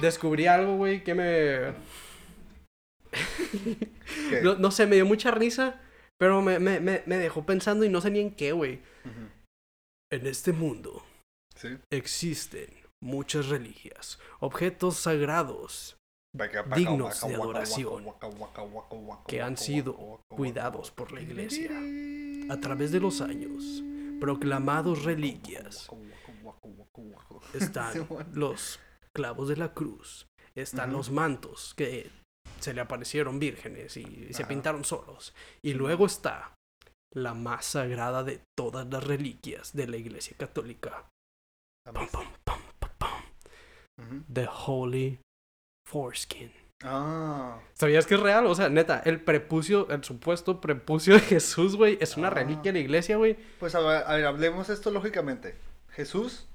descubrí algo, güey, que me... no, no, sé, me dio mucha risa, pero me, me, me, dejó pensando y no sé ni en qué, güey. En este mundo ¿Sí? existen muchas religias, objetos sagrados dignos de adoración que han sido cuidados por la iglesia a través de los años, proclamados reliquias. Están los clavos de la cruz, están los mantos que se le aparecieron vírgenes y se pintaron solos, y luego está la más sagrada de todas las reliquias de la iglesia católica. The Holy Foreskin. Ah. ¿Sabías que es real? O sea, neta, el prepucio, el supuesto prepucio de Jesús, güey, es una Ah. reliquia de la iglesia, güey. Pues a ver, a ver, hablemos esto lógicamente. Jesús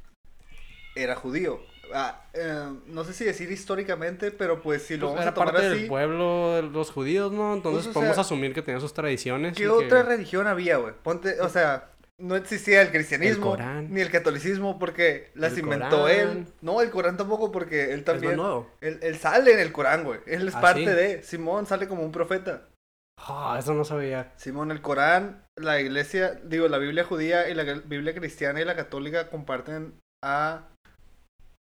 era judío. Ah, eh, no sé si decir históricamente, pero pues si lo Pues vamos era a tomar parte así. del pueblo de los judíos, ¿no? Entonces Pues, o podemos asumir que tenía sus tradiciones. ¿Qué que- otra religión había, güey? Ponte, o sea, no existía el cristianismo Corán. ni el catolicismo porque las El inventó Corán. él. No, el Corán tampoco porque él Es también. más nuevo. Él, él sale en el Corán, güey. Él es ¿Ah, parte sí? de. Simón sale como un profeta. Ah, eso no sabía. Simón, el Corán, la iglesia, digo, la Biblia judía y la Biblia cristiana y la católica comparten a.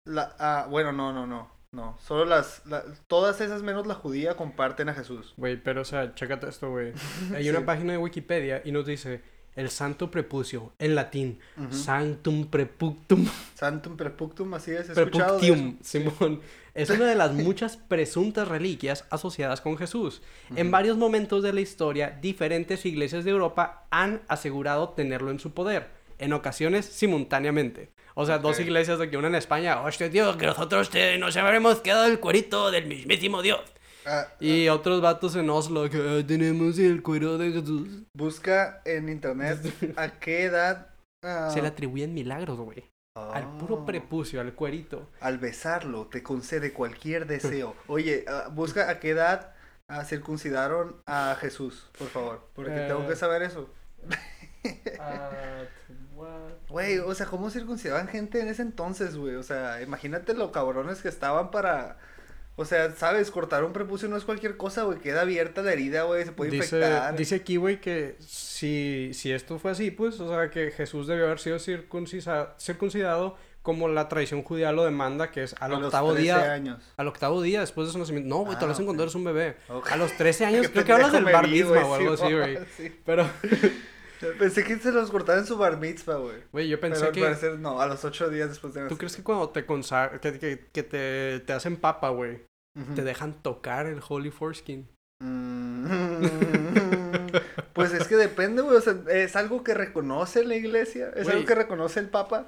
La, a bueno, no, no, no. No, solo las, la- Todas esas menos la judía comparten a Jesús. Güey, pero o sea, chécate esto, güey. Hay Sí. una página de Wikipedia y nos dice el santo prepucio, en latín, Ujú. sanctum prepuctum Santum prepuctum, así es. Escuchado de Preputium, Simón. Es una de las muchas presuntas reliquias asociadas con Jesús. En varios momentos de la historia, diferentes iglesias de Europa han asegurado tenerlo en su poder, en ocasiones simultáneamente. O sea, dos iglesias de que una en España, hostia, tío, que nosotros te- nos habremos quedado el cuerito del mismísimo Dios. Ah, Y otros vatos en Oslo que "Ah, tenemos el cuero de Jesús. busca en internet a qué edad. ah, Se le atribuyen milagros, güey. Al puro ah, prepucio, al cuerito. Al besarlo te concede cualquier deseo. Oye, ah, busca a qué edad ah, circuncidaron a Jesús, por favor. Porque tengo Eh. que saber eso. Güey, o sea, ¿cómo circuncidaban gente en ese entonces, güey? O sea, imagínate lo cabrones que estaban para... O sea, sabes, cortar un prepucio no es cualquier cosa, güey. Queda abierta la herida, güey, se puede Dice, infectar. dice aquí, güey, que si, si esto fue así, pues, o sea, que Jesús debió haber sido circuncisa- circuncidado como la tradición judía lo demanda, que es al a los octavo 13 día. años. Al octavo día después de su nacimiento. No, güey, te Ah, lo hacen cuando eres un bebé. A los 13 años, creo que hablas del pendejo bar me vi, mitzvah güey, o algo así, güey. sí. Pero, Pensé que se los cortaban en su bar mitzvah, güey. güey, yo pensé Pero al que. parecer no, a los ocho días después de ¿Tú crees que cuando te consagran, que, que, que te, te hacen papa, güey, te dejan tocar el Holy Foreskin? Mm, Pues es que depende, güey. O sea, es algo que reconoce la iglesia. Es algo que reconoce el papa.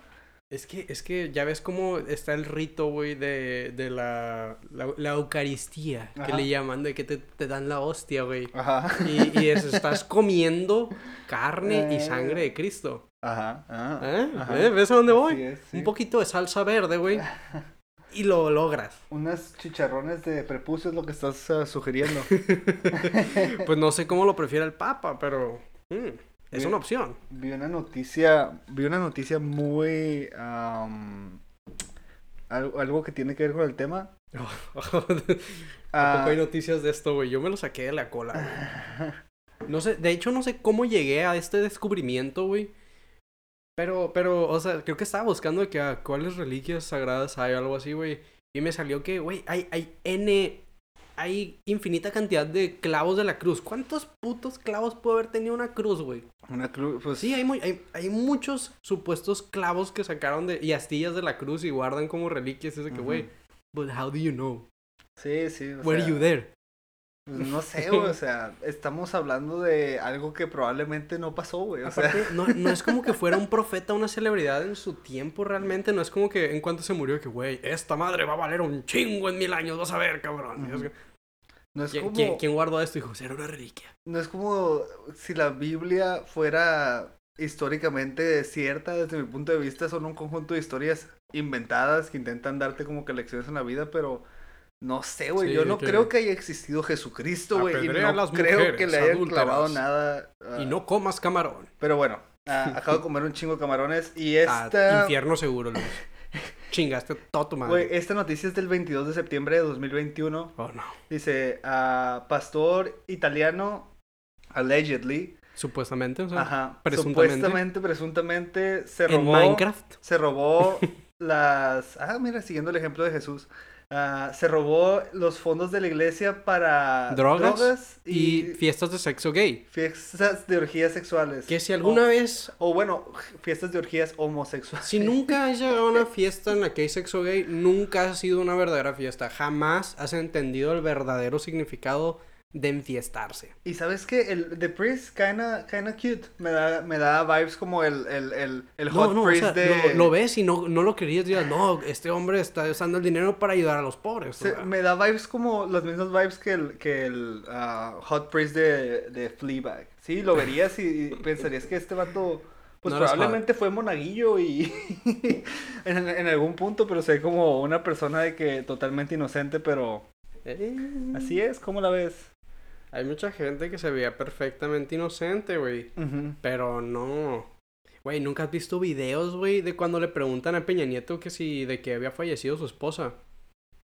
Es que, es que ya ves cómo está el rito, güey, de, de la, la, la Eucaristía, que le llaman, de que te, te dan la hostia, güey. Ajá. Y, y es- estás comiendo carne y Eh. sangre de Cristo. Ajá. ah, ¿Eh? ajá. ¿Eh? ¿Ves a dónde voy? es, sí. Un poquito de salsa verde, güey. Y lo logras. Unas chicharrones de prepucio es lo que estás ah, sugiriendo. Pues no sé cómo lo prefiere el Papa, pero mm, es una opción. vi una noticia, vi una noticia muy am, algo, algo que tiene que ver con el tema. ¿A Ah, poco hay noticias de esto, güey? Yo me lo saqué de la cola. No sé, de hecho no sé cómo llegué a este descubrimiento, güey. Pero, pero, o sea, creo que estaba buscando que ah, cuáles reliquias sagradas hay o algo así, güey. Y me salió que, güey, hay, hay N, hay infinita cantidad de clavos de la cruz. ¿Cuántos putos clavos puede haber tenido una cruz, güey? una cruz, pues Sí, hay, muy, hay, hay muchos supuestos clavos que sacaron de, y astillas de la cruz y guardan como reliquias. Es de que, güey, but how do you know? sí, sí. o Were sea, you there? pues, no sé, güey, o sea, estamos hablando de algo que probablemente no pasó, güey. O sea, Aparte, no, no es como que fuera un profeta, una celebridad en su tiempo realmente. No es como que en cuanto se murió, que, güey, esta madre va a valer un chingo en mil años, vas a ver, cabrón. No es ¿quién, como quién- quién guardó esto? Dijo, era una reliquia. no es como si la Biblia fuera históricamente cierta desde mi punto de vista, son un conjunto de historias inventadas que intentan darte como que lecciones en la vida, pero no sé, güey, Sí, yo no que- creo que haya existido Jesucristo, güey, y no las creo que le hayan adúlteras. clavado nada. ah, Y no comas camarón. Pero bueno, ah, acabo de comer un chingo de camarones y Ah, esta infierno seguro, Luis. Chingaste todo tu madre. Güey, esta noticia es del 22 de septiembre de 2021. Oh, no. Dice, ah, pastor italiano, allegedly, Supuestamente, o sea, ajá, presuntamente. supuestamente, presuntamente, se en robó, Minecraft. se robó las, ah, mira, siguiendo el ejemplo de Jesús, ah, se robó los fondos de la iglesia para Drogas Y y, fiestas de sexo gay. fiestas de orgías sexuales. Que si alguna vez, O bueno, fiestas de orgías homosexuales. si nunca has llegado a una fiesta en la que hay sexo gay, nunca ha sido una verdadera fiesta. Jamás has entendido el verdadero significado de enfiestarse. Y sabes que el The Priest kinda, kinda cute. Me da, me da vibes como el, el, el, el Hot No, no, o Priest sea, de. lo, lo ves y no, no lo querías. Digas, no, este hombre está usando el dinero para ayudar a los pobres. o Se- me da vibes como las mismas vibes que el, que el ah, Hot Priest de, de Fleabag. Sí, lo verías y, y pensarías que este vato. Pues No probablemente fue monaguillo y. en, en algún punto, pero ve como una persona de que totalmente inocente, pero. Eh, Así es, ¿cómo la ves? Hay mucha gente que se veía perfectamente inocente, güey. Pero no. Güey, ¿nunca has visto videos, güey, de cuando le preguntan a Peña Nieto que si de que había fallecido su esposa?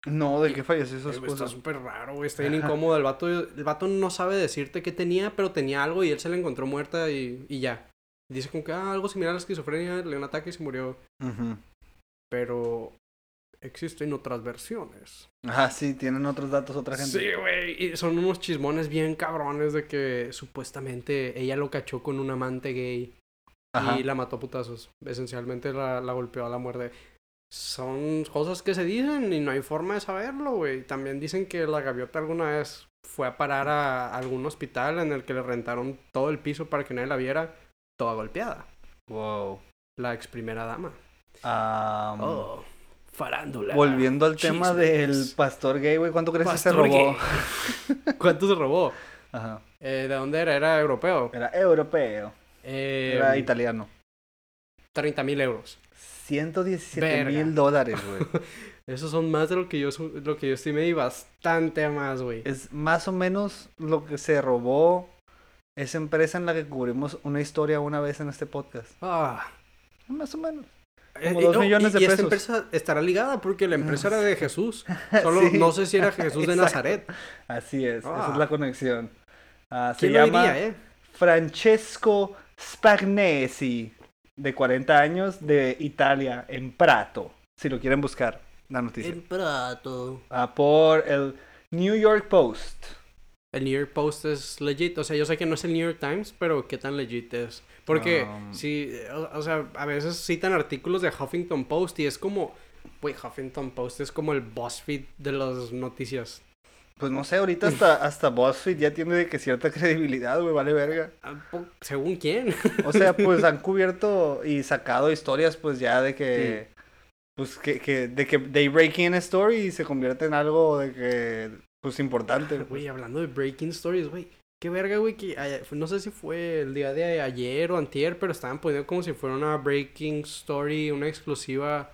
No, ¿de qué falleció su Eh, esposa? Está súper raro, güey. Está bien incómodo. El vato, el vato no sabe decirte qué tenía, pero tenía algo y él se la encontró muerta y, y ya. Dice como que ah, algo similar a la esquizofrenia, le dio un ataque y se murió. Pero existen otras versiones. Ah, sí, tienen otros datos otra gente. Sí, güey. Y son unos chismones bien cabrones de que supuestamente ella lo cachó con un amante gay Ajá. y la mató a putazos. Esencialmente la, la golpeó a la muerte. Son cosas que se dicen y no hay forma de saberlo, güey. También dicen que la gaviota alguna vez fue a parar a algún hospital en el que le rentaron todo el piso para que nadie la viera, toda golpeada. Wow. La ex primera dama. Am, Oh, farándula. Volviendo al tema del pastor gay, güey, ¿cuánto crees que se robó? gay. ¿Cuánto se robó? Ajá. Eh, ¿De dónde era? Era europeo. Era europeo. Eh, Era italiano. 30 mil euros. 117 Verga. mil dólares, güey. Esos son más de lo que yo, lo que yo estimé y bastante más, güey. es más o menos lo que se robó esa empresa en la que cubrimos una historia una vez en este podcast. Ah. Más o menos. Eh, Como dos no, millones y- de y esta pesos. empresa estará ligada porque la empresa era de Jesús. Solo Sí. no sé si era Jesús de. Nazaret. Así es, esa Ah. es la conexión. Ah, se ¿Quién lo llama diría, eh? Francesco Spagnesi, de 40 años, de Italia, en Prato, si lo quieren buscar, la noticia. El prato. Ah, por el New York Post. El New York Post es legit. O sea, yo sé que no es el New York Times, pero ¿qué tan legit es? Porque, Um. sí, o, o sea, a veces citan artículos de Huffington Post y es como, güey, Huffington Post es como el BuzzFeed de las noticias. Pues no sé, ahorita hasta, hasta BuzzFeed ya tiene de que cierta credibilidad, güey, vale verga. Ah, ¿Según quién? O sea, pues han cubierto y sacado historias, pues ya de que, pues que, que, de que they break in a story y se convierte en algo de que, pues importante. Güey, hablando de Breaking Stories, güey. Qué verga, güey, que ayer- no sé si fue el día de ayer o antier, pero estaban poniendo como si fuera una Breaking Story, una exclusiva,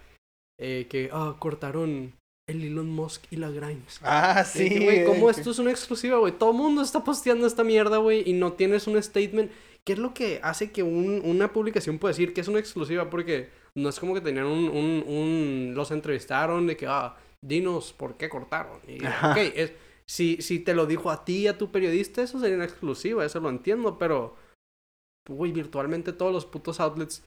eh, que, ah, cortaron el Elon Musk y la Grimes. Ah, sí. güey, ¿cómo de esto es una exclusiva, güey? Todo el mundo está posteando esta mierda, güey, y no tienes un statement. ¿Qué es lo que hace que un- una publicación pueda decir que es una exclusiva? Porque no es como que tenían un, un, un- los entrevistaron de que, ah, dinos por qué cortaron. Y, Ajá. ok, es, si, si te lo dijo a ti y a tu periodista, eso sería una exclusiva, eso lo entiendo, pero, güey, virtualmente todos los putos outlets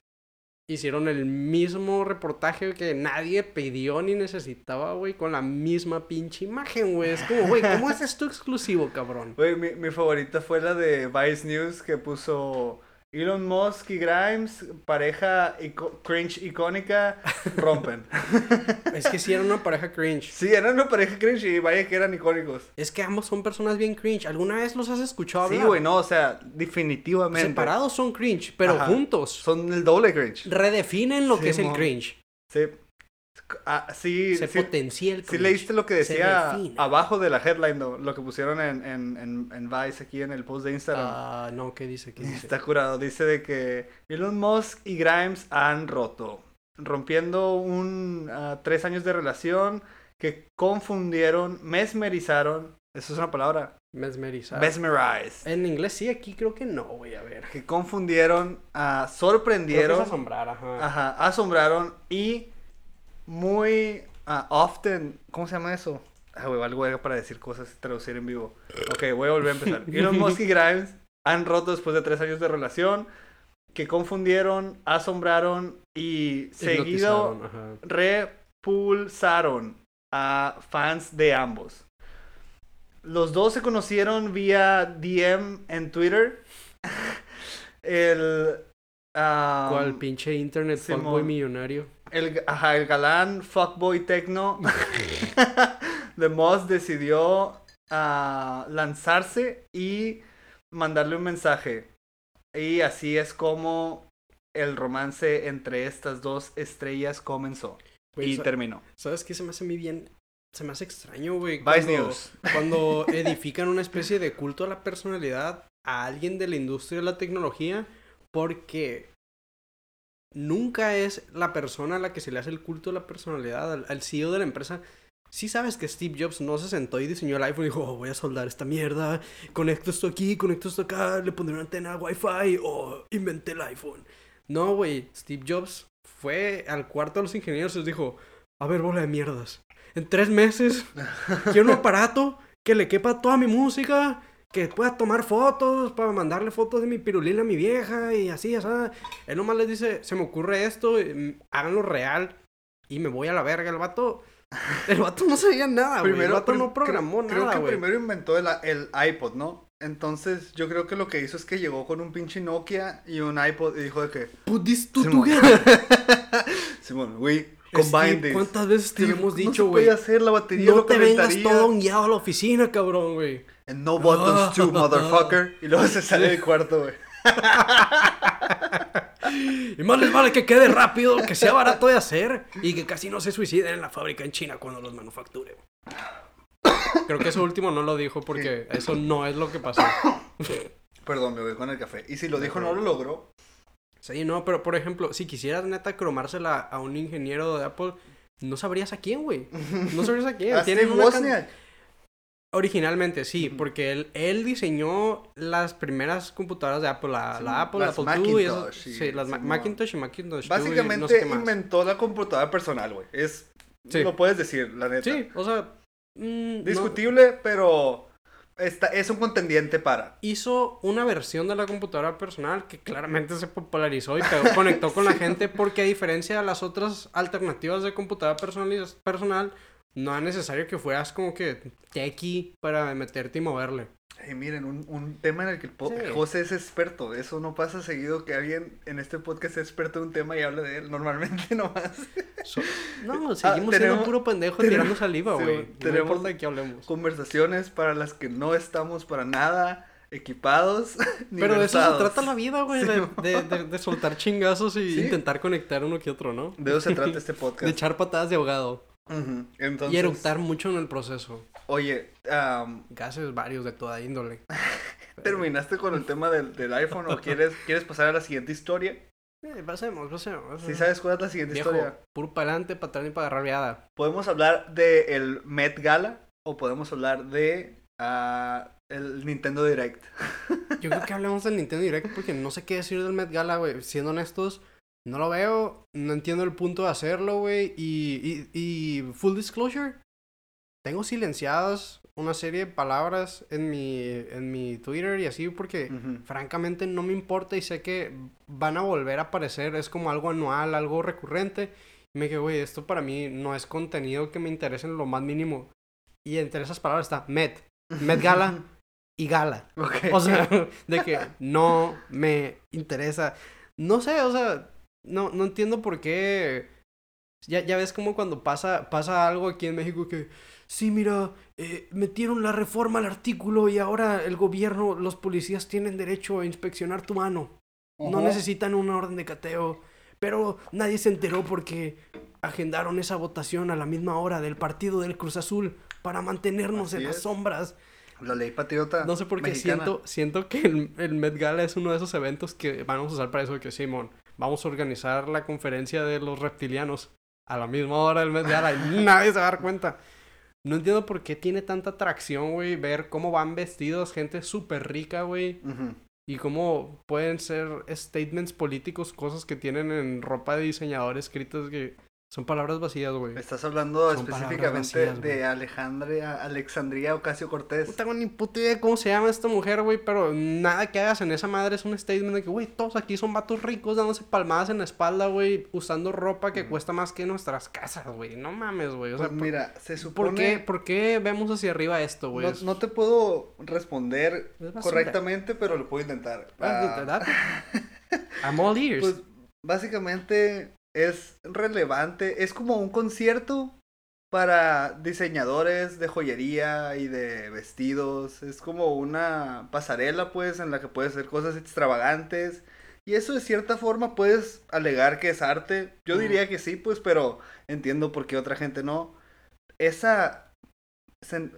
hicieron el mismo reportaje que nadie pidió ni necesitaba, güey, con la misma pinche imagen, güey. Es como, güey, ¿cómo es esto exclusivo, cabrón? Güey, mi, mi favorita fue la de Vice News que puso Elon Musk y Grimes, pareja ico- cringe icónica, rompen. Es que sí era una pareja cringe. sí, eran una pareja cringe y vaya que eran icónicos. Es que ambos son personas bien cringe. ¿Alguna vez los has escuchado Sí, hablar? güey, no, o sea, definitivamente. Separados son cringe, pero Ajá. juntos Son el doble cringe. redefinen lo que es el cringe. Sí. Ah, sí, Se sí, potencia el sí cringe. leíste lo que decía abajo de la headline, ¿no? lo que pusieron en, en, en, en Vice aquí en el post de Instagram. Ah, no, ¿qué dice? ¿Qué dice? Está curado. Dice de que Elon Musk y Grimes han roto, rompiendo un ah, tres años de relación que confundieron, mesmerizaron. Eso es una palabra. Mesmerizar. Mesmerize. En inglés sí, aquí creo que no, güey, a ver. Que confundieron, ah, Creo que es sorprendieron, asombrar, ajá. ajá, asombraron y muy ah, often, ¿cómo se llama eso? Ah, güey, algo era para decir cosas y traducir en vivo. Ok, voy a volver a empezar. Elon Musk y Grimes han roto después de tres años de relación que confundieron, asombraron y seguido ajá. repulsaron a fans de ambos. Los dos se conocieron vía DM en Twitter. El. ah, ¿Cuál pinche internet fuckboy millonario? El, ajá, el galán fuckboy tecno de Moss decidió ah, lanzarse y mandarle un mensaje. Y así es como el romance entre estas dos estrellas comenzó y terminó. ¿Sabes qué se me hace mí bien? Se me hace extraño, güey. Vice cuando- News. Cuando edifican una especie de culto a la personalidad a alguien de la industria de la tecnología, porque nunca es la persona a la que se le hace el culto a la personalidad, al, al CEO de la empresa. Sí sabes que Steve Jobs no se sentó y diseñó el iPhone y dijo, "Oh, voy a soldar esta mierda, conecto esto aquí, conecto esto acá, le pondré una antena Wi-Fi, o inventé el iPhone. No, güey, Steve Jobs fue al cuarto de los ingenieros y les dijo, a ver, bola de mierdas. En tres meses quiero un aparato que le quepa toda mi música, que pueda tomar fotos para mandarle fotos de mi pirulina a mi vieja y así, así. Él nomás les dice, se me ocurre esto, mm, háganlo real y me voy a la verga. El vato, el vato no sabía nada, güey. El vato no programó creo, creo nada, que güey. primero inventó el, el iPod, ¿no? Entonces yo creo que lo que hizo es que llegó con un pinche Nokia y un iPod y dijo de que... Put this two Simón. together. Simón, we combine Steve. ¿Cuántas veces te Steve, hemos no dicho, se güey? puede hacer la batería No lo te vengas todo hongueado a la oficina, cabrón, güey. And no buttons too, motherfucker. Y luego se sale del cuarto, güey. Y más les vale que quede rápido, que sea barato de hacer y que casi no se suiciden en la fábrica en China cuando los manufacture. Creo que eso último no lo dijo porque eso no es lo que pasó. Perdón, me voy con el café. Y si lo dijo, no lo logró. Sí, no, pero por ejemplo, si quisieras neta cromársela a un ingeniero de Apple, no sabrías a quién, güey. No sabrías a quién. Tienen una can-. Originalmente, sí, porque él, él diseñó las primeras computadoras de Apple, la, Sí, la Apple, las la Apple II y esas- Macintosh y- sí, las. Macintosh y Macintosh II y no sé Básicamente inventó la computadora personal, güey. Es... Sí. Lo puedes decir, la neta. Sí, o sea, mm, no- Discutible, pero... Está, es un contendiente para. hizo una versión de la computadora personal que claramente se popularizó y pegó- conectó con la gente porque a diferencia de las otras alternativas de computadora personaliz- personal, no es necesario que fueras como que techie para meterte y moverle. Hey, miren, un, un tema en el que el Sí. José es experto. Eso no pasa seguido que alguien en este podcast sea experto en un tema y hable de él. Normalmente nomás. So- no, seguimos Ah, tenemos- siendo puro pendejo tenemos- tirando saliva, sí, güey. No tenemos- de qué hablemos. Conversaciones para las que no estamos para nada equipados. ni Pero de eso se trata la vida, güey, Sí, de, de- de- de soltar chingazos y intentar conectar uno que otro, ¿no? De eso se trata este De podcast. echar patadas de ahogado. Ujú. Entonces, Y eructar mucho en el proceso. Oye, am, Gases varios de toda índole. ¿terminaste con el tema del, del iPhone o quieres, quieres pasar a la siguiente historia? Eh, pasemos, pasemos. Si sabes cuál es la siguiente Viejo, historia. puro para adelante, para atrás y para agarrar viada. Podemos hablar de el Met Gala o podemos hablar de ah, el Nintendo Direct. Yo creo que hablemos del Nintendo Direct porque no sé qué decir del Met Gala, güey. Siendo honestos, no lo veo, no entiendo el punto de hacerlo, güey. Y, y, y full disclosure, tengo silenciadas una serie de palabras en mi, en mi Twitter y así porque francamente no me importa y sé que van a volver a aparecer, es como algo anual, algo recurrente. Y me dije, güey, esto para mí no es contenido que me interese en lo más mínimo. Y entre esas palabras está Met, Met Gala y Gala. O sea, de que no me interesa. No sé, o sea, no, no entiendo por qué. Ya, ya ves como cuando pasa, pasa algo aquí en México que, sí, mira, eh, metieron la reforma al artículo y ahora el gobierno, los policías tienen derecho a inspeccionar tu mano. No necesitan una orden de cateo. Pero nadie se enteró porque agendaron esa votación a la misma hora del partido del Cruz Azul para mantenernos Así en las es. sombras. La ley patriota. No sé por qué mexicana. siento, siento que el, el Met Gala es uno de esos eventos que vamos a usar para eso de que Simón, vamos a organizar la conferencia de los reptilianos a la misma hora del Met Gala y nadie se va a dar cuenta. No entiendo por qué tiene tanta atracción, güey, ver cómo van vestidos gente súper rica, güey, y cómo pueden ser statements políticos, cosas que tienen en ropa de diseñador escritas que Son palabras vacías, güey. Estás hablando Son específicamente vacías, de Alejandria, Alexandria Ocasio Cortés. No tengo ni puta idea de cómo se llama esta mujer, güey, pero nada que hagas en esa madre es un statement de que, güey, todos aquí son vatos ricos dándose palmadas en la espalda, güey, usando ropa que cuesta más que nuestras casas, güey. No mames, güey. O sea, Pues mira, se ¿por, supone... ¿por qué, ¿por qué vemos hacia arriba esto, güey? No, Es- no te puedo responder correctamente, pero lo puedo intentar. Ah. I'm all ears. pues básicamente es relevante, es como un concierto para diseñadores de joyería y de vestidos, es como una pasarela pues en la que puedes hacer cosas extravagantes y eso de cierta forma puedes alegar que es arte, yo Ujú. diría que sí pues, pero entiendo por qué otra gente no. Esa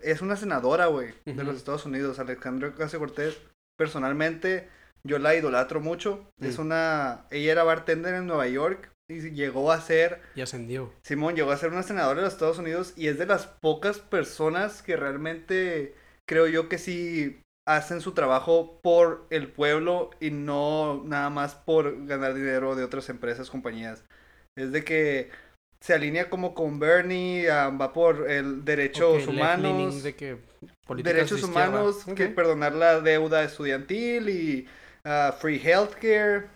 es una senadora, güey, de los Estados Unidos, Alexandria Ocasio Cortés. Personalmente, yo la idolatro mucho. Es Mm. una. Ella era bartender en Nueva York y llegó a ser. Y ascendió. Simón llegó a ser una senadora de los Estados Unidos y es de las pocas personas que realmente creo yo que sí hacen su trabajo por el pueblo y no nada más por ganar dinero de otras empresas, compañías. Es de que se alinea como con Bernie, va por el derechos Ok, humanos de que derechos de humanos, que perdonar la deuda estudiantil y ah, free healthcare.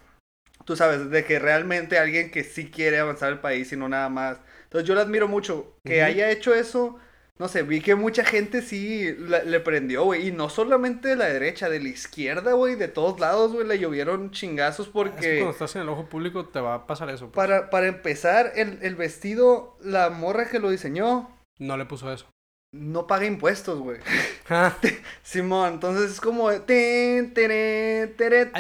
Tú sabes, de que realmente alguien que sí quiere avanzar el país y no nada más. Entonces yo le admiro mucho que Ujú. haya hecho eso. No sé, vi que mucha gente sí la- le prendió, güey. Y no solamente de la derecha, de la izquierda, güey. De todos lados, güey. Le llovieron chingazos Es que porque... cuando estás en el ojo público te va a pasar eso. pues. Para, para empezar, el, el vestido, la morra que lo diseñó, No le puso eso. No paga impuestos, güey. Ah, Simón, entonces es como...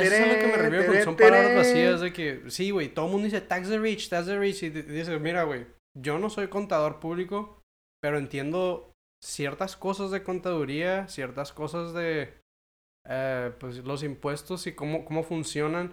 eso es lo que me refiero, porque son palabras vacías de que, sí, güey, todo el mundo dice tax the rich, tax the rich, y di- dices, mira, güey, yo no soy contador público, pero entiendo ciertas cosas de contaduría, ciertas cosas de, eh, pues, los impuestos y cómo, cómo funcionan.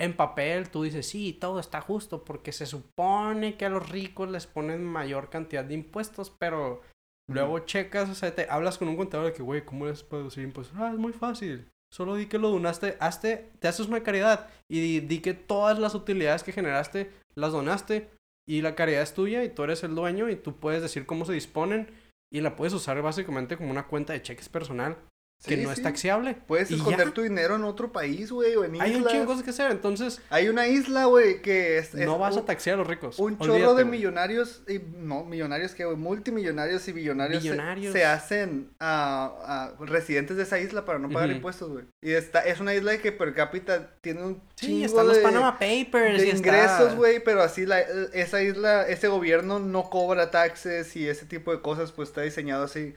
En papel, tú dices, sí, todo está justo, porque se supone que a los ricos les ponen mayor cantidad de impuestos, pero Luego checas, o sea, te hablas con un contador de que, güey, ¿cómo les puedo decir impuestos? Ah, es muy fácil. Solo di que lo donaste, hazte, te haces una caridad y di, di que todas las utilidades que generaste las donaste y la caridad es tuya y tú eres el dueño y tú puedes decir cómo se disponen y la puedes usar básicamente como una cuenta de cheques personal que Sí, no es sí. taxiable. Puedes esconder ya. tu dinero en otro país, güey, o en Hay un islas. chingo de cosas que hacer, entonces Hay una isla, güey, que es... es no vas un, a taxiar a los ricos. Un chorro de millonarios, y no, millonarios que, güey, multimillonarios y billonarios, se- Billonarios. Se, hacen a residentes de esa isla para no pagar impuestos, güey. Y está, es una isla que per cápita tiene un Sí, chingo están los de... Panama Papers. de y ingresos, güey, pero así la, esa isla, ese gobierno no cobra taxes y ese tipo de cosas, pues está diseñado así.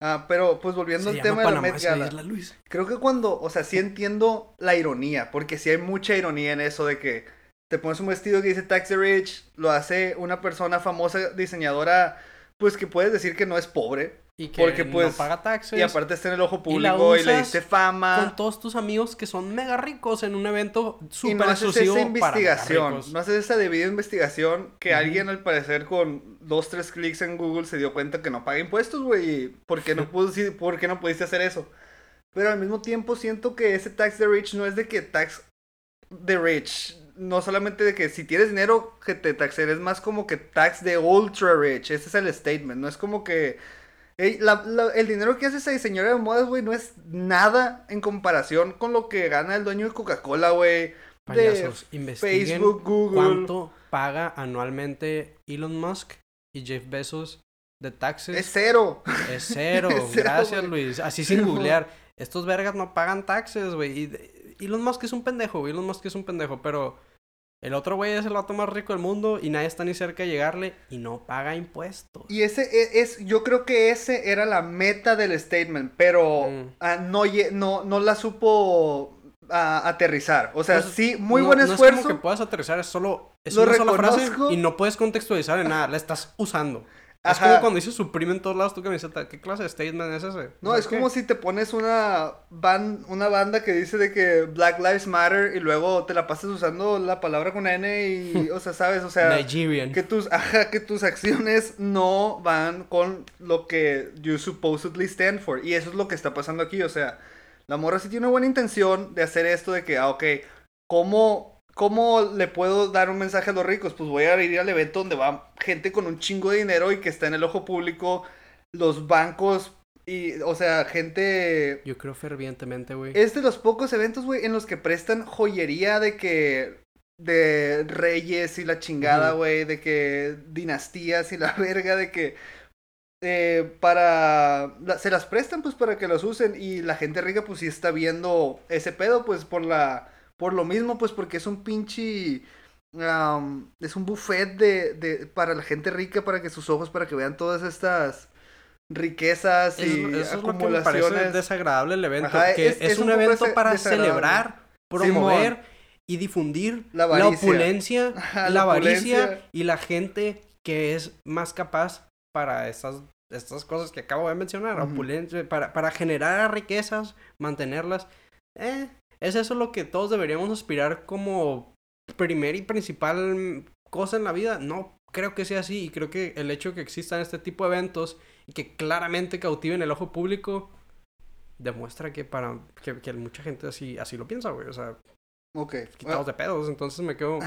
Ah, pero pues volviendo Se al tema de la Met Gala, Luis. creo que cuando, o sea, sí entiendo la ironía, porque sí hay mucha ironía en eso de que te pones un vestido que dice Taxi Rich, lo hace una persona famosa diseñadora, pues que puedes decir que no es pobre, Y que Porque, no pues, paga taxes. y aparte está en el ojo público y, le diste fama. con todos tus amigos que son mega ricos en un evento súper no haces exclusivo esa para mega investigación, ricos. no haces esa debida investigación que alguien al parecer con dos, tres clics en Google se dio cuenta que no paga impuestos, güey. ¿Por qué no, pudo, sí, ¿Por qué no pudiste hacer eso? Pero al mismo tiempo siento que ese tax de rich no es de que tax de rich. No solamente de que si tienes dinero que te taxen, es más como que tax de ultra rich. Ese es el statement. No es como que... Ey, la- la- el dinero que hace esa diseñadora de modas, güey, no es nada en comparación con lo que gana el dueño de Coca-Cola, güey. De Payasos, investiguen Facebook, Google. cuánto paga anualmente Elon Musk y Jeff Bezos de taxes. Es cero. Es cero. Es cero, Gracias. Luis. Así sin googlear. Estos vergas no pagan taxes, güey. Y de- Elon Musk es un pendejo, güey. Elon Musk es un pendejo, pero el otro güey es el vato más rico del mundo y nadie está ni cerca de llegarle y no paga impuestos. Y ese e- es, yo creo que ese era la meta del statement, pero Mm. ah, no, no, no la supo ah, aterrizar. O sea, Pues, sí, muy no- buen No es esfuerzo. como que puedas aterrizar, es solo. Es Lo una sola frase y no puedes contextualizar en nada, la estás usando. Es como cuando dices suprime en todos lados tu camiseta. ¿Qué clase de statement es ese? No, O sea, es como si te pones una, ban- una banda que dice de que Black Lives Matter y luego te la pasas usando la palabra con N y, o sea, sabes, o sea, Nigerian. que tus, ajá, que tus acciones no van con lo que you supposedly stand for. Y eso es lo que está pasando aquí, o sea, la morra sí tiene una buena intención de hacer esto de que, ah, ok, ¿cómo, ¿cómo le puedo dar un mensaje a los ricos? Pues voy a ir al evento donde va gente con un chingo de dinero y que está en el ojo público, los bancos y, o sea, gente... Yo creo fervientemente, güey. Es de los pocos eventos, güey, en los que prestan joyería de que... De reyes y la chingada, güey, de que dinastías y la verga, de que eh, para la- se las prestan pues para que los usen y la gente rica pues sí está viendo ese pedo pues por la por lo mismo pues porque es un pinche am, es un buffet de, de para la gente rica para que sus ojos para que vean todas estas riquezas Eso, y eso es lo que me parece acumulaciones desagradable el evento. Ajá, que es- es, es un, evento para celebrar, promover y difundir La opulencia, Ajá, la, avaricia opulencia. y la gente que es más capaz para estas, estas cosas que acabo de mencionar. Opulencia, para, para generar riquezas, mantenerlas. Eh, es eso lo que todos deberíamos aspirar como primer y principal cosa en la vida. No creo que sea así y creo que el hecho de que existan este tipo de eventos y que claramente cautiven el ojo público demuestra que para que, que mucha gente así así lo piensa, güey, o sea, Ok. quitados de pedos, entonces me quedo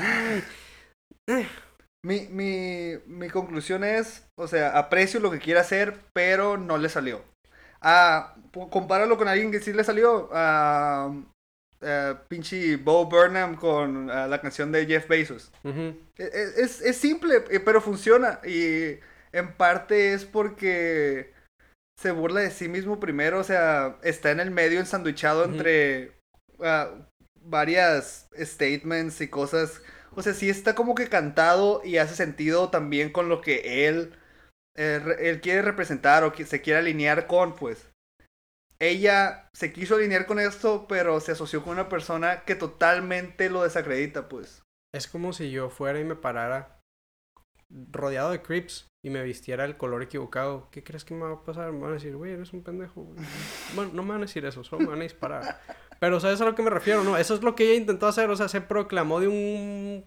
Mi, mi, mi conclusión es, o sea, aprecio lo que quiere hacer, pero no le salió. Ah, compáralo con alguien que sí le salió. Ah, ah, pinche Bo Burnham con ah, la canción de Jeff Bezos. E- e- Es, es simple, eh, pero funciona. Y en parte es porque se burla de sí mismo primero. O sea, está en el medio ensanduchado entre ah, varias statements y cosas. O sea, sí está como que cantado y hace sentido también con lo que él, eh, él quiere representar o que se quiere alinear con, pues. Ella se quiso alinear con esto, pero se asoció con una persona que totalmente lo desacredita, pues. Es como si yo fuera y me parara rodeado de creeps y me vistiera el color equivocado. ¿Qué crees que me va a pasar? Me van a decir, güey, eres un pendejo. güey". Bueno, no me van a decir eso, solo me van a disparar. Pero ¿sabes a lo que me refiero? No, eso es lo que ella intentó hacer. O sea, se proclamó de un...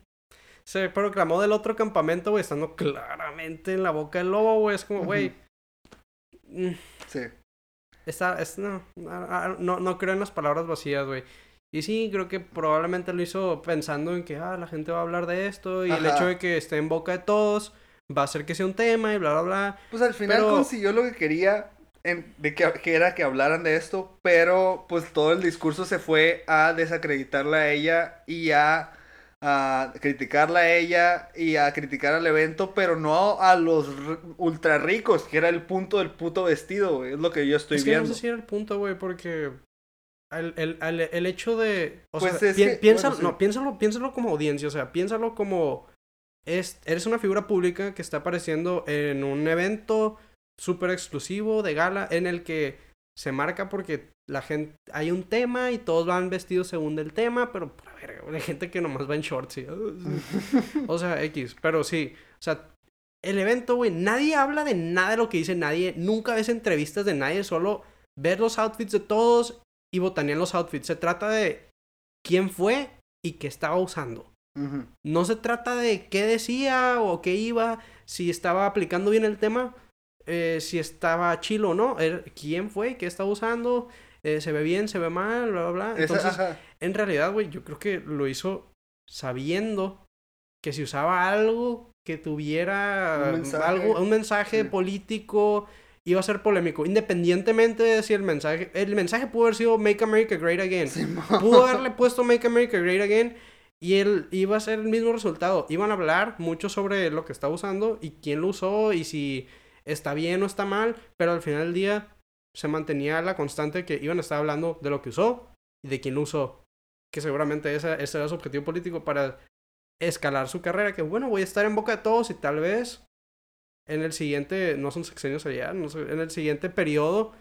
Se proclamó del otro campamento, güey, estando claramente en la boca del lobo, güey. Es como, güey... Sí. Está, es, no, no, no creo en las palabras vacías, güey. Y sí, creo que probablemente lo hizo pensando en que, ah, la gente va a hablar de esto y el hecho de que esté en boca de todos va a hacer que sea un tema y bla, bla, bla. Pues al final Pero- consiguió lo que quería, en- de que, que era que hablaran de esto, pero pues todo el discurso se fue a desacreditarla a ella y a, a criticarla a ella y a criticar al evento, pero no a los ultra ricos, que era el punto del puto vestido, güey, es lo que yo estoy es que viendo. no sé si era el punto, güey, porque el, el, el, el hecho de... O Pues sea, es pi- que- piénsalo, bueno, sí. no, piénsalo, piénsalo como audiencia, o sea, piénsalo como... Es, eres una figura pública que está apareciendo en un evento súper exclusivo de gala en el que se marca porque la gente hay un tema y todos van vestidos según del tema, pero a ver, hay gente que nomás va en shorts y, o sea, X, pero sí, o sea, el evento, güey, nadie habla de nada de lo que dice nadie, nunca ves entrevistas de nadie, solo ver los outfits de todos y botanear los outfits. Se trata de quién fue y qué estaba usando. No se trata de qué decía o qué iba, si estaba aplicando bien el tema, eh, si estaba chilo o no, er- quién fue, qué estaba usando, eh, se ve bien, se ve mal, bla, bla, Entonces, en realidad, güey, yo creo que lo hizo sabiendo que si usaba algo que tuviera Un mensaje. algo, un mensaje Sí. político, iba a ser polémico. Independientemente de si el mensaje, el mensaje pudo haber sido Make America Great Again. Pudo haberle puesto Make America Great Again y él iba a ser el mismo resultado. Iban a hablar mucho sobre lo que estaba usando y quién lo usó y si está bien o está mal, pero al final del día se mantenía la constante que iban a estar hablando de lo que usó y de quién lo usó. Que seguramente ese, ese era su objetivo político para escalar su carrera. Que bueno, voy a estar en boca de todos y tal vez en el siguiente, no son sexenios allá, no sé, en el siguiente periodo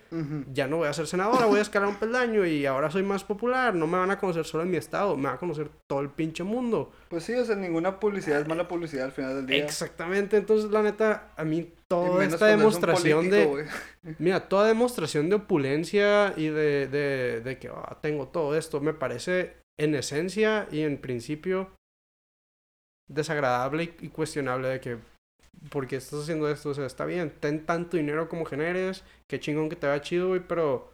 ya no voy a ser senadora, voy a escalar un peldaño y ahora soy más popular. No me van a conocer solo en mi estado, me va a conocer todo el pinche mundo. Pues sí, o sea, ninguna publicidad es mala publicidad al final del día. Exactamente, entonces la neta, a mí toda esta demostración político, de... Mira, toda demostración de opulencia y de, de, de que "Ah, tengo todo esto, me parece en esencia y en principio desagradable y cuestionable de que, ¿por qué estás haciendo esto? O sea, está bien, ten tanto dinero como generes, qué chingón que te va chido, güey, pero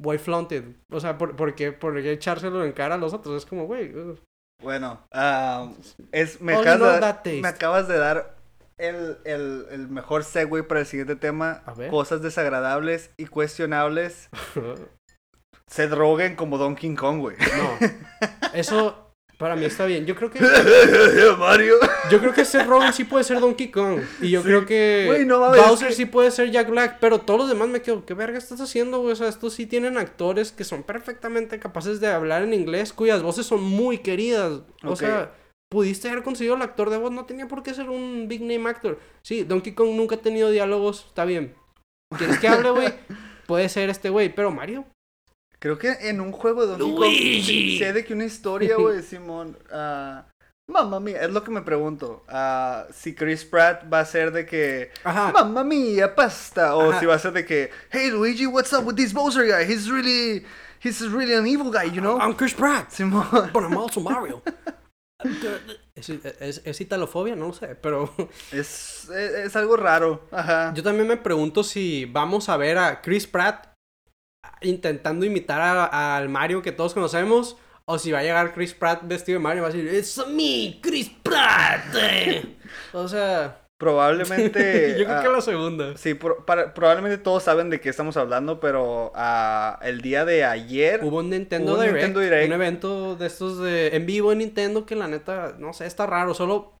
why flaunt it? O sea, ¿por, por, qué, ¿por qué echárselo en cara a los otros? Es como, güey. uh, Bueno, ah, es, me, you acabas de, dar- taste. me acabas de dar el, el, el mejor segue para el siguiente tema. A ver. Cosas desagradables y cuestionables. Seth Rogen como Donkey Kong, güey. no. Eso para mí está bien. Yo creo que Mario. yo creo que Seth Rogen sí puede ser Donkey Kong y yo Sí. creo que Güey, no Bowser sí puede ser Jack Black, pero todos los demás me quedo, ¿qué verga estás haciendo, güey? O sea, estos sí tienen actores que son perfectamente capaces de hablar en inglés, cuyas voces son muy queridas. O sea, pudiste haber conseguido el actor de voz, no tenía por qué ser un big name actor. Sí, Donkey Kong nunca ha tenido diálogos, está bien. ¿Quieres que hable, güey? Puede ser este güey, pero Mario. Creo que en un juego de Donkey Luigi. Kong sé de que una historia, güey, Simón. ah, mamma mía, es lo que me pregunto. ah, si Chris Pratt va a ser de que. Ajá. Mamma mía, pasta. O Ajá. si va a ser de que. Hey Luigi, what's up with this Bowser guy? He's really. He's really an evil guy, you know? I'm Chris Pratt. Simón. But I'm also Mario. ¿Es, es, es italofobia? No lo sé, pero Es, es, es algo raro. Ajá. yo también me pregunto si vamos a ver a Chris Pratt intentando imitar a- al Mario que todos conocemos o si va a llegar Chris Pratt vestido de Mario y va a decir It's me, Chris Pratt. o sea, Probablemente. yo creo ah, que la segunda. Sí, para- probablemente todos saben de qué estamos hablando, pero ah, el día de ayer. Hubo un Nintendo, Hubo un Direct, Nintendo Direct. un evento de estos de en vivo en Nintendo que la neta, no sé, está raro, solo ah,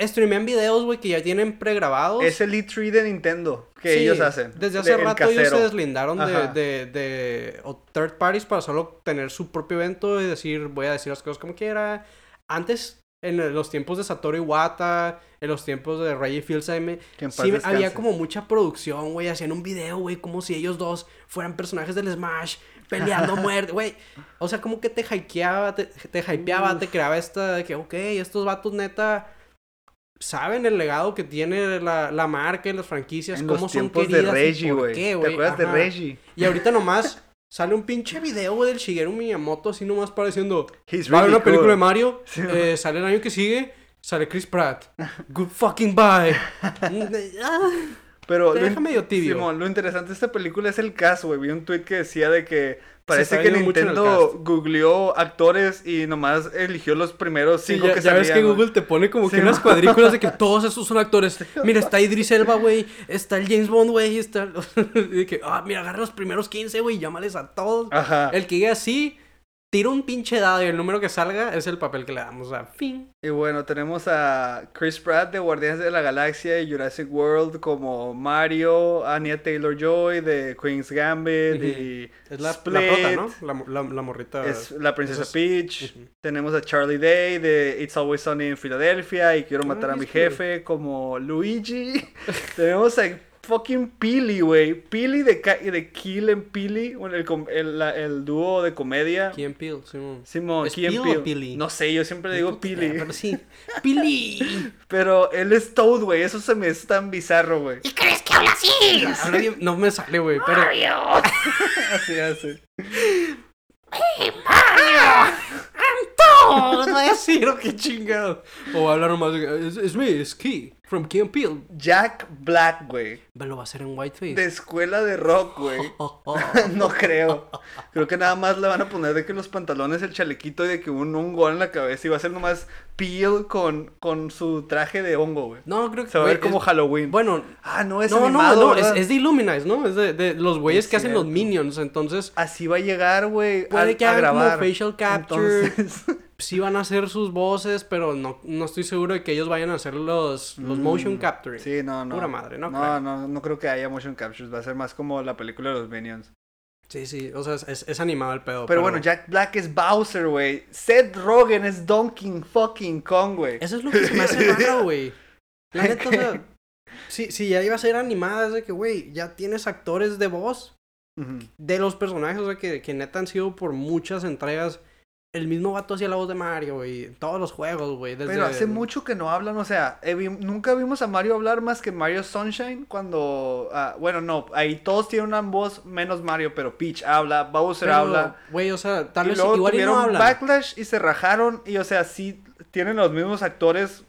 streamean videos, güey, que ya tienen pregrabados. Es el E3 de Nintendo que Sí, ellos hacen. Desde de- hace el rato ellos se deslindaron de, Ajá. de, de o third parties para solo tener su propio evento y decir, voy a decir las cosas como quiera. Antes, en los tiempos de Satoru Iwata, en los tiempos de Reggie en paz sí descanse. había como mucha producción, güey, hacían un video, güey, como si ellos dos fueran personajes del Smash, peleando muerte, güey. O sea, como que te hypeaba, te, te hypeaba, te creaba esta de que, ok, estos vatos neta saben el legado que tiene la, la marca y las franquicias, En cómo los son queridas de y Reggie, güey. ¿Te acuerdas de. Reggie? Y ahorita nomás sale un pinche video, güey, del Shigeru Miyamoto así nomás pareciendo... He's Va a haber really una película de. Mario, Sí. eh, sale el año que sigue, sale Chris Pratt. Good fucking bye. Pero Te lo deja medio tibio. Simón, lo interesante de esta película es el caso, güey. Vi un tweet que decía de que parece que Nintendo googleó actores y nomás eligió los primeros Sí, cinco ya, que ya ves salían, que güey. Google te pone como Sí, que unas cuadrículas de que todos esos son actores. Mira, está Idris Elba, güey. Está el James Bond, güey. Está... de que, ah, mira, agarra los primeros 15, güey. Llámales a todos. Ajá. El que llegue así, tira un pinche dado y el número que salga es el papel que le damos. O sea, fin. Y bueno, tenemos a Chris Pratt de Guardianes de la Galaxia y Jurassic World como Mario, Anya Taylor-Joy de Queen's Gambit y Es la, la Split, prota, ¿no? La, mo- la, la morrita. Es la princesa Esa es- Peach. Tenemos a Charlie Day de It's Always Sunny en Filadelfia y Quiero matar a Ah, mi jefe como Luigi. tenemos a fucking Pili, güey. Pili de, de Kill en Pili, bueno, el, el, la- el dúo de comedia. Key and Peele, Simón. Simón, ¿Es and Peele. Pili? No sé, yo siempre digo Pili. Pero sí. Pili. Pero él es Toad, güey. Eso se me es tan bizarro, güey. ¿Y crees que habla así? Habla bien- No me sale, güey. Pero. Mario. Así hace. Mario. No, no es Ciro, qué chingado. O hablar nomás de. Es, es me, es Key. From and Peele. Jack Black, güey. Lo va a hacer en Whiteface. De escuela de rock, güey. Oh, oh. no creo. Creo que nada más le van a poner de que los pantalones, el chalequito y de que un hongo en la cabeza. Y va a ser nomás Peel con, con su traje de hongo, güey. No, creo que. Se va a ver como es- Halloween. Bueno, ah, no, es no, no, animado, no, es, ¿verdad? es de Illuminize, ¿no? Es de, de los güeyes Es que hacen los minions. Entonces, Así va a llegar, güey, a, Puede que hagan como facial capture. Entonces, sí van a hacer sus voces, pero no, no estoy seguro de que ellos vayan a hacer los, los motion capturing. Mm, sí, no, no. Pura madre, no No, creo. no, no creo que haya motion captures. Va a ser más como la película de los Minions. Sí, sí, o sea, es, es animado el pedo. Pero, bueno, Jack Black es Bowser, güey. Seth Rogen es Donkey fucking Kong, güey. Eso es lo que se me hace raro, güey. La neta, o sea, si, si ya iba a ser animada, es de que, güey, ya tienes actores de voz de los personajes, o sea, que, que neta han sido por muchas entregas. El mismo vato hacía la voz de Mario, güey. Todos los juegos, güey. Desde... Pero hace mucho que no hablan, o sea, eh, vi- nunca vimos a Mario hablar más que Mario Sunshine cuando... ah, bueno, no, ahí todos tienen una voz menos Mario, pero Peach habla, Bowser Pero, habla. Güey, o sea, tal y vez luego igual y no hablan. backlash y se rajaron y, o sea, sí tienen los mismos actores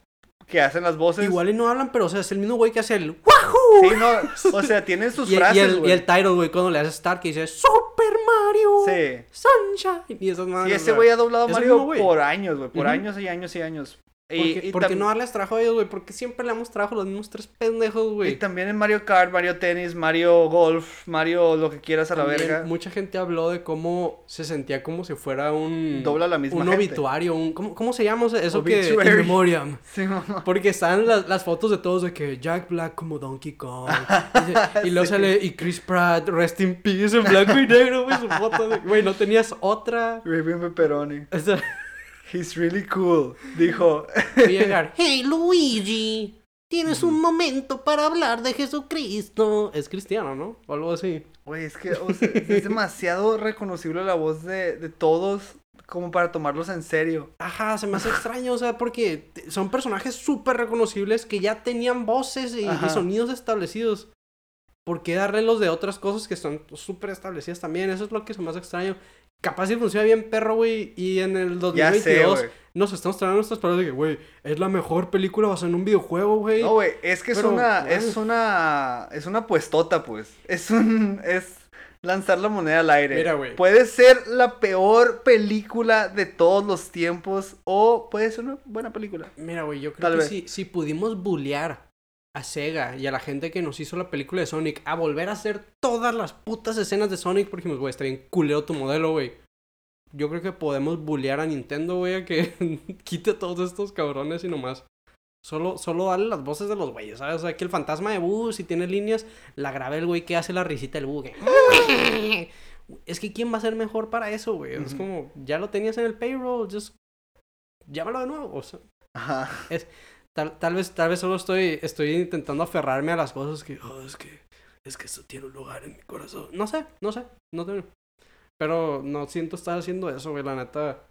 que hacen las voces. Igual y no hablan, pero o sea, es el mismo güey que hace el ¡Wahoo! Sí, no, o sea, tienen sus y, y frases, el, güey. y el title, güey, cuando le hace Start, que dice Super Mario Sí. Sunshine. Y esas Y madres, o ese güey ha doblado Mario mismo por años, güey. Por años y años y años. ¿Por Y, qué, y por qué tam- no darles trabajo a ellos, güey? Porque siempre le damos trabajo a los mismos tres pendejos, y güey. también en Mario Kart, Mario Tenis, Mario Golf, Mario lo que quieras a la También verga. Mucha gente habló de cómo se sentía como si fuera un... Dobla la misma Un gente. obituario, un... ¿Cómo, cómo se llama eso que... Obituary. In memoriam. Sí, mamá. Porque están las, las fotos de todos de que Jack Black como Donkey Kong. Y, y luego Sí. sale y Chris Pratt, Rest in Peace, en blanco y negro, güey, su foto. de- Güey, no tenías otra. Raven Pepperoni. O sea, He's really cool. Dijo. llegar. Hey Luigi, tienes un momento para hablar de Jesucristo. Es cristiano, ¿no? O algo así. Güey, es que o sea, es demasiado reconocible la voz de, de todos como para tomarlos en serio. Ajá, se me hace extraño, o sea, porque son personajes súper reconocibles que ya tenían voces y, sonidos establecidos. ¿Por qué darle los de otras cosas que están súper establecidas también? Eso es lo que se me hace extraño. Capaz si funciona bien, perro, güey, y en el Ya sé, 2022 güey. nos estamos trayendo nuestras palabras de que, güey, es la mejor película basada en un videojuego, güey. No, güey, es que es una, güey. es una, es una puestota, pues. Es un, es lanzar la moneda al aire. Mira, güey. Puede ser la peor película de todos los tiempos o puede ser una buena película. Mira, güey, yo creo Tal que vez. si, si pudimos bullear a Sega y a la gente que nos hizo la película de Sonic a volver a hacer todas las putas escenas de Sonic porque dijimos, güey, está bien culero tu modelo, güey. Yo creo que podemos bullear a Nintendo, güey, a que quite a todos estos cabrones y nomás. Solo, solo darle las voces de los güeyes, ¿sabes? O sea, que el fantasma de Boo, si tiene líneas, la grabe el güey que hace la risita del Boo. que- Es que ¿quién va a ser mejor para eso, güey? Es como, ya lo tenías en el payroll, just llámalo de nuevo. O sea, Ajá. Tal, tal vez, tal vez solo estoy, estoy intentando aferrarme a las cosas que, "Oh, es que, es que eso tiene un lugar en mi corazón. No sé, no sé, no tengo. Pero no siento estar haciendo eso, güey, la neta.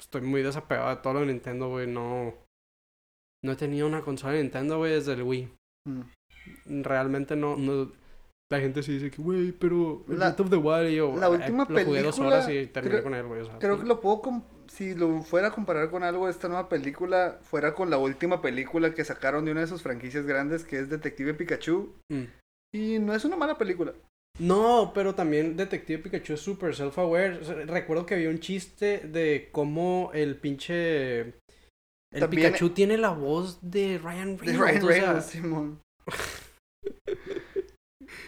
Estoy muy desapegado de todo lo de Nintendo, güey, no. No he tenido una consola de Nintendo, güey, desde el Wii. Mm. Realmente no, no. La gente sí dice que, güey, pero La- Breath of the Wild, y yo, la "Ay, última lo jugué dos película, horas y terminé creo- con él, güey. o sea, Creo que lo puedo, si lo fuera a comparar con algo de esta nueva película, fuera con la última película que sacaron de una de sus franquicias grandes que es Detective Pikachu. mm. Y no es una mala película. No, pero también Detective Pikachu es super self-aware. O sea, recuerdo que había un chiste de cómo el pinche... El También- Pikachu tiene la voz de Ryan De Reynolds. Ryan o sea, Reynolds, Simón.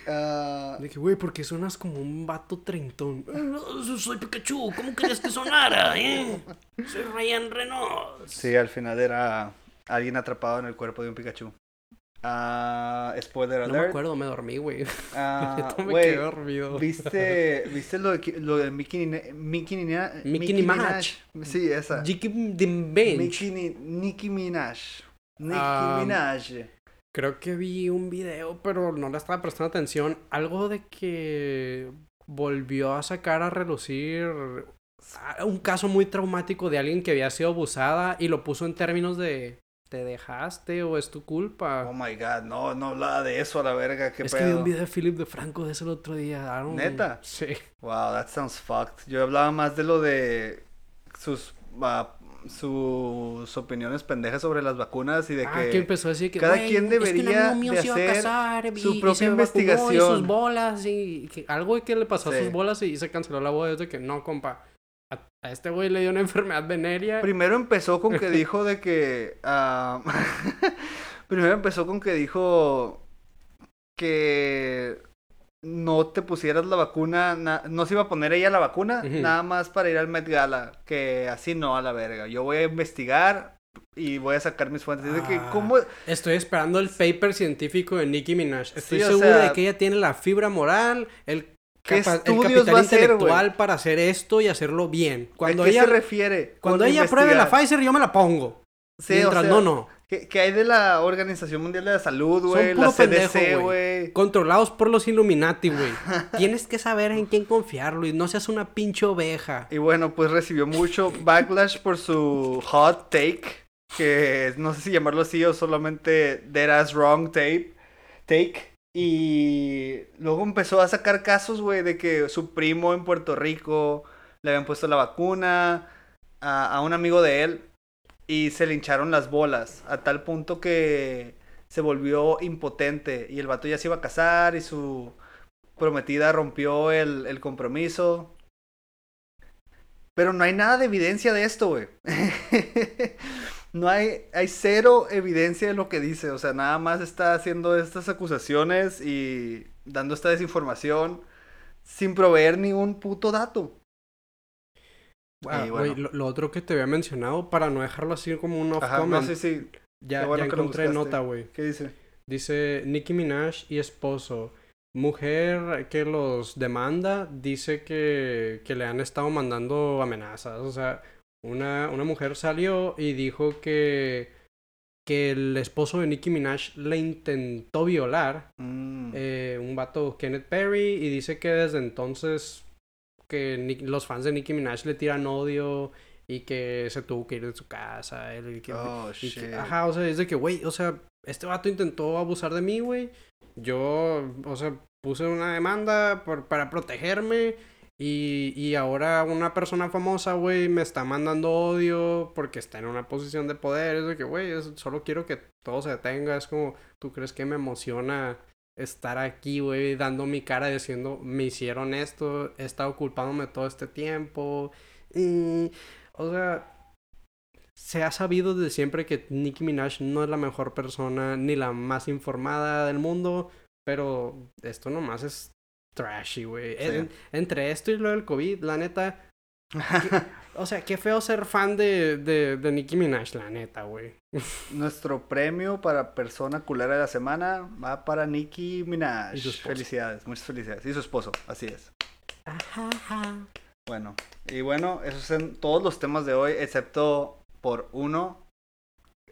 Ah, de que, güey, porque suenas como un vato treintón. No, soy Pikachu, ¿cómo querías que sonara, eh? Soy Ryan Reynolds. sí, al final era alguien atrapado en el cuerpo de un Pikachu. Ah, spoiler No me alert. acuerdo, me dormí, güey. Ah, me quedé dormido. ¿Viste, ¿Viste lo de, lo de Mickey, Mickey, Nina- Mickey Minaj. Sí, esa. Jiki Bench. Nicki, Ni- Nicki Minaj. Nicki Minaj. Creo que vi un video, pero no le estaba prestando atención. Algo de que volvió a sacar a relucir ah, un caso muy traumático de alguien que había sido abusada y lo puso en términos de te dejaste o es tu culpa. Oh my god, no, no hablaba de eso a la verga, qué es que vi pedo. un video de Philip de Franco de ese el otro día. ¿Neta? Sí. Wow, that sounds fucked. Yo hablaba más de lo de sus ah, sus opiniones pendejas sobre las vacunas y de ah, que, que empezó a decir que cada "Güey, quien es que debería amigo mío de hacer casar y- su y propia se vacunó Y sus investigación". bolas y que algo que le pasó a sus bolas y se canceló la boda. Es de que no, compa. A, a este güey le dio una enfermedad venérea. Primero empezó con que dijo de que. ah, primero empezó con que dijo que no te pusieras la vacuna, na- no se iba a poner ella la vacuna, nada más para ir al Met Gala, que así no a la verga. Yo voy a investigar y voy a sacar mis fuentes. Que, Ah. ¿cómo? Estoy esperando el paper científico de Nicki Minaj. Estoy Sí, seguro sea- de que ella tiene la fibra moral, el, ¿Qué capa- el capital hacer, intelectual para hacer esto y hacerlo bien. Cuando ¿A qué ella, se refiere? cuando ella pruebe la? Pfizer, yo me la pongo. Sí, o Mientras sea, no, no. ¿Qué, qué hay de la Organización Mundial de la Salud, güey? La CDC, güey. güey. Controlados por los Illuminati, güey. Tienes que saber en quién confiar, Luis. No seas una pinche oveja. Y bueno, pues recibió mucho backlash por su hot take, que no sé si llamarlo así o solamente dead ass wrong tape, take. Y luego empezó a sacar casos, güey, de que su primo en Puerto Rico le habían puesto la vacuna a, a un amigo de él. Y se le hincharon las bolas a tal punto que se volvió impotente y el vato ya se iba a casar y su prometida rompió el, el compromiso. Pero no hay nada de evidencia de esto, güey. no hay, hay cero evidencia de lo que dice. O sea, nada más está haciendo estas acusaciones y dando esta desinformación sin proveer ningún puto dato. Ah, Y lo, lo otro que te había mencionado, para no dejarlo así como un off Ajá, no sé si. ya, bueno encontré nota, güey. ¿Qué dice? Dice Nicki Minaj y esposo. Mujer que los demanda dice que, que le han estado mandando amenazas. O sea, una, una mujer salió y dijo que, que el esposo de Nicki Minaj le intentó violar. Mm, eh, un vato Kenneth Perry y dice que desde entonces que Nick- los fans de Nicki Minaj le tiran odio y que se tuvo que ir de su casa. él- que- oh, y que- shit. ajá, o sea, es de que, güey, o sea, este vato intentó abusar de mí, güey. Yo, o sea, puse una demanda por, para protegerme. Y, y ahora una persona famosa, güey, me está mandando odio porque está en una posición de poder. Es de que, güey, solo quiero que todo se detenga. Es como, ¿tú crees que me emociona estar aquí, güey, dando mi cara diciendo, me hicieron esto, he estado culpándome todo este tiempo? Y, o sea, se ha sabido desde siempre que Nicki Minaj no es la mejor persona ni la más informada del mundo, pero esto nomás es trashy, güey. Sí. En- entre esto y lo del COVID, la neta, o sea, qué feo ser fan de, de, de Nicki Minaj, la neta, güey. Nuestro premio para persona culera de la semana va para Nicki Minaj. Y su esposo. Felicidades, muchas felicidades. Y su esposo, así es. Bueno, y bueno, esos son todos los temas de hoy, excepto por uno.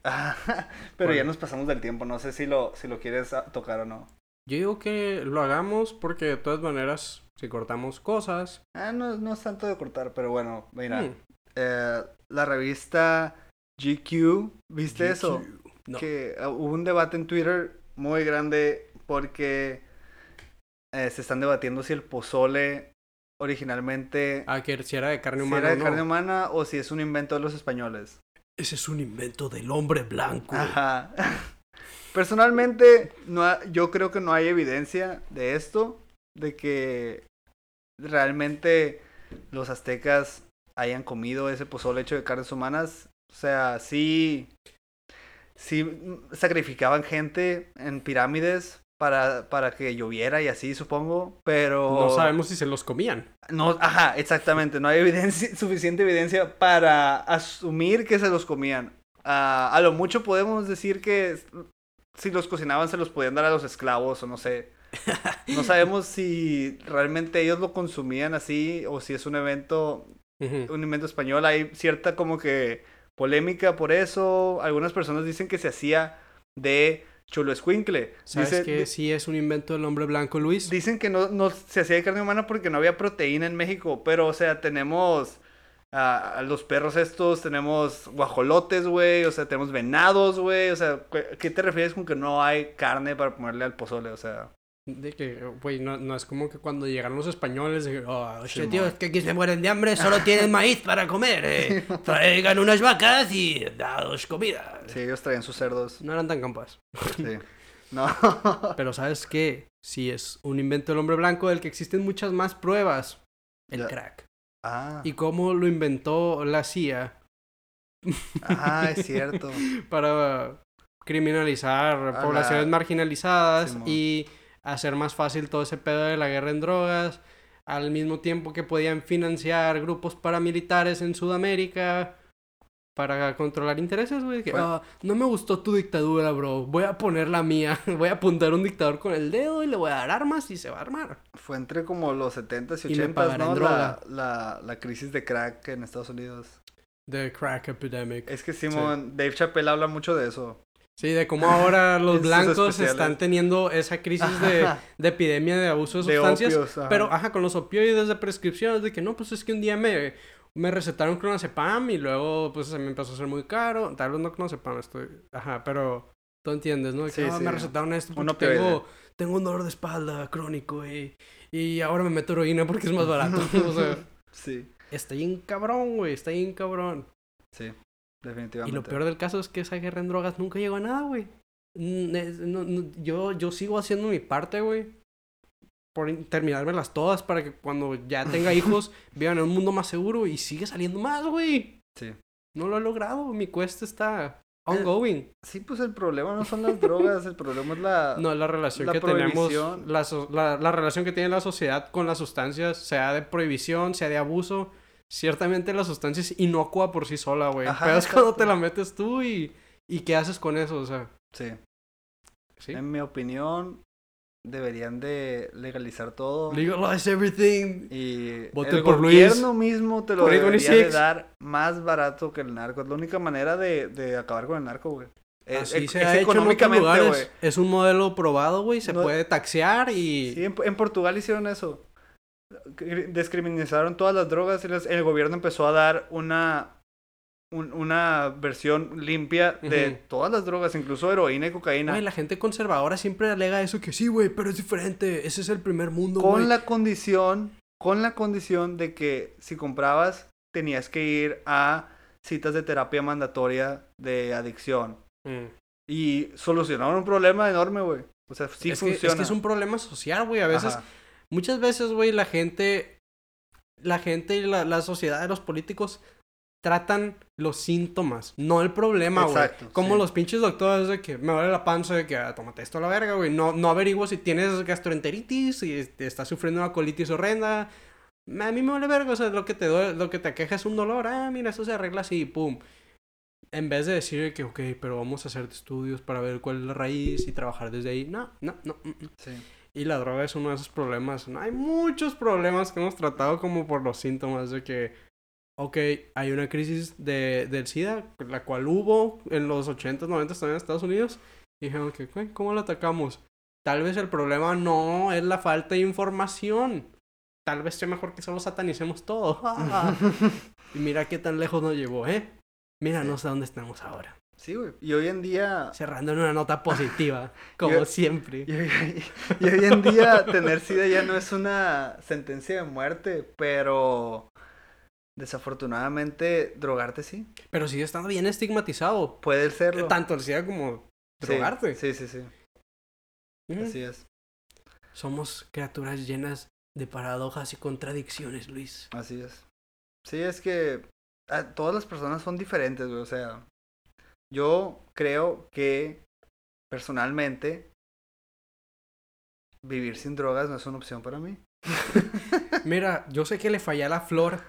Pero ya nos pasamos del tiempo, no sé si lo, si lo quieres tocar o no. Yo digo que lo hagamos porque de todas maneras, si cortamos cosas... Ah, no, no es tanto de cortar, pero bueno, mira. hmm, eh, la revista GQ, ¿viste eso? GQ. No. Que ah, hubo un debate en Twitter muy grande porque eh, se están debatiendo si el pozole originalmente Ah, que si era de carne si humana era o de no. carne humana o si es un invento de los españoles. Ese es un invento del hombre blanco. Ajá. Personalmente, no ha- yo creo que no hay evidencia de esto, de que realmente los aztecas hayan comido ese pozole hecho de carnes humanas. O sea, sí, sí sacrificaban gente en pirámides para, para que lloviera y así, supongo, pero... No sabemos si se los comían. No, ajá, exactamente. No hay evidencia, suficiente evidencia para asumir que se los comían. Ah, a lo mucho podemos decir que si los cocinaban se los podían dar a los esclavos o no sé. No sabemos si realmente ellos lo consumían así o si es un evento, un invento español. Hay cierta como que polémica por eso. Algunas personas dicen que se hacía de chulo escuincle. ¿Sabes Dice- que sí es un invento del hombre blanco, Luis? Dicen que no, no se hacía de carne humana porque no había proteína en México, pero o sea, tenemos a, a los perros estos, tenemos guajolotes, güey, o sea, tenemos venados, güey, o sea, ¿qué te refieres con que no hay carne para ponerle al pozole? O sea, De que, güey, no, no es como que cuando llegaron los españoles, oh, shit, tío, es que aquí se mueren de hambre, solo tienen maíz para comer. eh. Traigan unas vacas y daos comida. sí, ellos traían sus cerdos, no eran tan campas. sí. No, Pero ¿sabes qué? Sí es un invento del hombre blanco del que existen muchas más pruebas. El Ya. crack. Ah, Y cómo lo inventó la CIA ah, es cierto. para criminalizar poblaciones la- marginalizadas Simón. y hacer más fácil todo ese pedo de la guerra en drogas, al mismo tiempo que podían financiar grupos paramilitares en Sudamérica para controlar intereses, güey. que, "Ah, no me gustó tu dictadura, bro. Voy a poner la mía. Voy a apuntar un dictador con el dedo y le voy a dar armas y se va a armar. Fue entre como los 70s y Y me 80s, pagarán ¿no? La, la, la crisis de crack en Estados Unidos. The crack epidemic. Es que Simón, Dave Chappelle habla mucho de eso. Sí, de cómo ahora los blancos están teniendo esa crisis de, epidemia de abuso de De sustancias. opios, ajá. Pero, ajá, con los opioides de prescripción, de que no, pues es que un día me, me recetaron clonazepam y luego, pues se me empezó a hacer muy caro. Tal vez no clonazepam, estoy. Ajá, pero tú entiendes, ¿no? De que Sí, "Ah, sí. me recetaron esto porque tengo, tengo un dolor de espalda crónico y, y ahora me meto heroína porque es más barato. o sea, Sí. está bien cabrón, güey, está bien cabrón. Sí. Y definitivamente. lo peor del caso es que esa guerra en drogas nunca llegó a nada, güey. No- no- yo, yo sigo haciendo mi parte, güey. Por in- terminármelas todas para que cuando ya tenga hijos vivan en un mundo más seguro y sigue saliendo más, güey. Sí. No lo he logrado. Mi cuesta está ongoing. Sí, pues el problema no son las drogas, el problema es la... No, la relación la que tenemos, la, so- la, la relación que tiene la sociedad con las sustancias, sea de prohibición, sea de abuso. Ciertamente la sustancia es inocua por sí sola, güey. Pero es cuando te la metes tú y, y qué haces con eso, o sea. Sí. ¿sí? En mi opinión, deberían de legalizar todo. Legalize everything. Y Voten el por Luis. gobierno mismo te lo debería de 826. dar más barato que el narco. Es la única manera de, de acabar con el narco, güey. Es, Así es- se es ha hecho en económicamente, lugares. güey. Es un modelo probado, güey. Se No- puede taxear y... Sí, en, en Portugal hicieron eso. Cri- Descriminalizaron todas las drogas y el gobierno empezó a dar una un- una versión limpia de todas las drogas, incluso heroína y cocaína. Güey, la gente conservadora siempre alega eso que sí, güey, pero es diferente. Ese es el primer mundo, con güey. la condición, con la condición de que si comprabas tenías que ir a citas de terapia mandatoria de adicción Mm. y solucionaron un problema enorme, güey. O sea, sí es, que, funciona. es que es un problema social, güey. A veces, Ajá. muchas veces, güey, la gente, la gente y la, la sociedad de los políticos tratan los síntomas, no el problema, güey. Como sí. los pinches doctores de que me duele la panza, de que ah, tómate esto a la verga, güey. No, no averiguo si tienes gastroenteritis, si estás sufriendo una colitis horrenda. A mí me vale verga, o sea, lo que te duele, lo que te aqueja es un dolor. Ah, mira, eso se arregla así, pum. En vez de decir que, ok, pero vamos a hacer estudios para ver cuál es la raíz y trabajar desde ahí. No, no, no. mm, mm. Sí. Y la droga es uno de esos problemas. No, hay muchos problemas que hemos tratado como por los síntomas de que, ok, hay una crisis de, del SIDA, la cual hubo en los 80s, 90s también en Estados Unidos. Y dijeron que, "Güey, ¿cómo la atacamos? Tal vez el problema no es la falta de información. Tal vez sea mejor que solo satanicemos todo. y mira qué tan lejos nos llevó, ¿eh? Mira, no sé dónde estamos ahora. Sí, güey. Y hoy en día Cerrando en una nota positiva, como siempre. Y hoy en día tener SIDA ya no es una sentencia de muerte, pero desafortunadamente drogarte sí. Pero sigue estando bien estigmatizado. Puede serlo. Tanto el SIDA como drogarte. Sí, sí, sí. Así es. Somos criaturas llenas de paradojas y contradicciones, Luis. Así es. Sí, es que ah, todas las personas son diferentes, güey. O sea, yo creo que personalmente vivir sin drogas no es una opción para mí. Mira, yo sé que le fallé a la flor,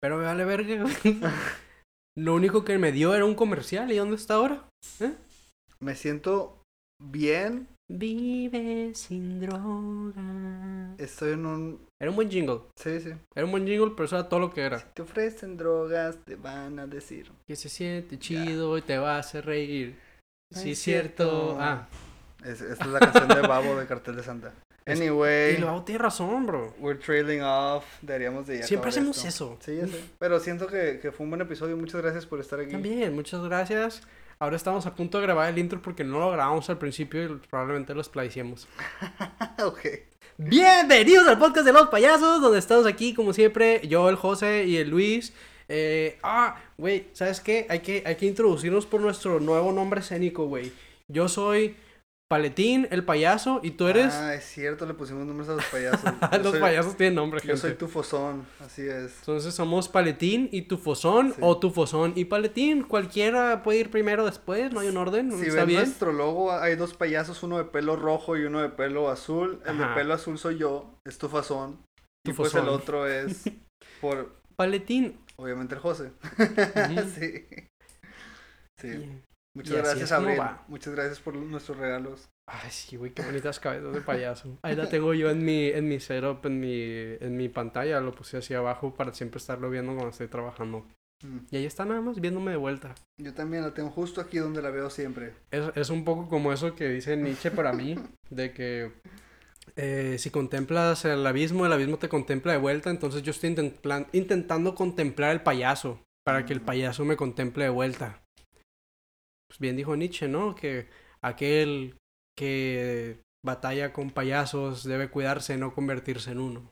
pero me vale verga. güey. Lo único que me dio era un comercial. ¿Y dónde está ahora? Me siento bien. Vive sin droga. Estoy en un... Era un buen jingle. Sí, sí. Era un buen jingle, pero eso era todo lo que Si era. te ofrecen drogas, te van a decir. Que se siente chido y te va a hacer reír. No Sí, es cierto. cierto. Ah, Es, esta es la canción de Babo de Cartel de Santa. Anyway, y luego tiene razón, bro. we're trailing off. Deberíamos de ya Siempre hacemos esto. eso. Sí, ya sé. Pero siento que, que fue un buen episodio. Muchas gracias por estar aquí. También, muchas gracias. Ahora estamos a punto de grabar el intro porque no lo grabamos al principio y probablemente lo splicemos. ok. Bienvenidos al podcast de los payasos, donde estamos aquí, como siempre, yo, el José y el Luis. Eh, ah, güey, ¿sabes qué? Hay que, hay que introducirnos por nuestro nuevo nombre escénico, güey. Yo soy Paletín, el payaso, y tú eres... Ah, es cierto, le pusimos nombres a los payasos. Yo los soy- payasos tienen nombre, Yo gente. soy Tufosón, así es. Entonces somos Paletín y Tufosón, Sí. o Tufosón y Paletín. Cualquiera puede ir primero o después, no hay un orden, Si ven bien. nuestro logo, hay dos payasos, uno de pelo rojo y uno de pelo azul. El Ajá. de pelo azul soy yo, es Tufazón. Y pues el otro es por, Paletín. obviamente, el José. Sí. Sí. Muchas y gracias, va. Muchas gracias por nuestros regalos. Ay, sí, güey, qué bonitas cabezas de payaso. Ahí la tengo yo en mi, en mi setup, en mi, en mi pantalla. Lo puse así abajo para siempre estarlo viendo cuando estoy trabajando. Mm. Y ahí está nada más viéndome de vuelta. Yo también la tengo justo aquí donde la veo siempre. Es, es un poco como eso que dice Nietzsche para mí, de que eh, si contemplas el abismo, el abismo te contempla de vuelta. Entonces yo estoy intentando contemplar el payaso, para que el Mm. payaso me contemple de vuelta. Pues bien dijo Nietzsche, ¿no? Que aquel que batalla con payasos debe cuidarse de no convertirse en uno.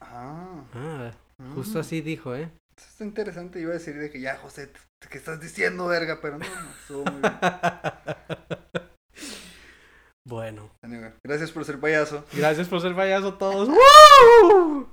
Ah. Ah, justo mm. así dijo, ¿eh? Está interesante, iba a decir de que ya, José, ¿qué estás diciendo, verga? Pero no, no, estuvo muy bien. Bueno, Gracias por ser payaso. gracias por ser payaso todos. ¡Woo!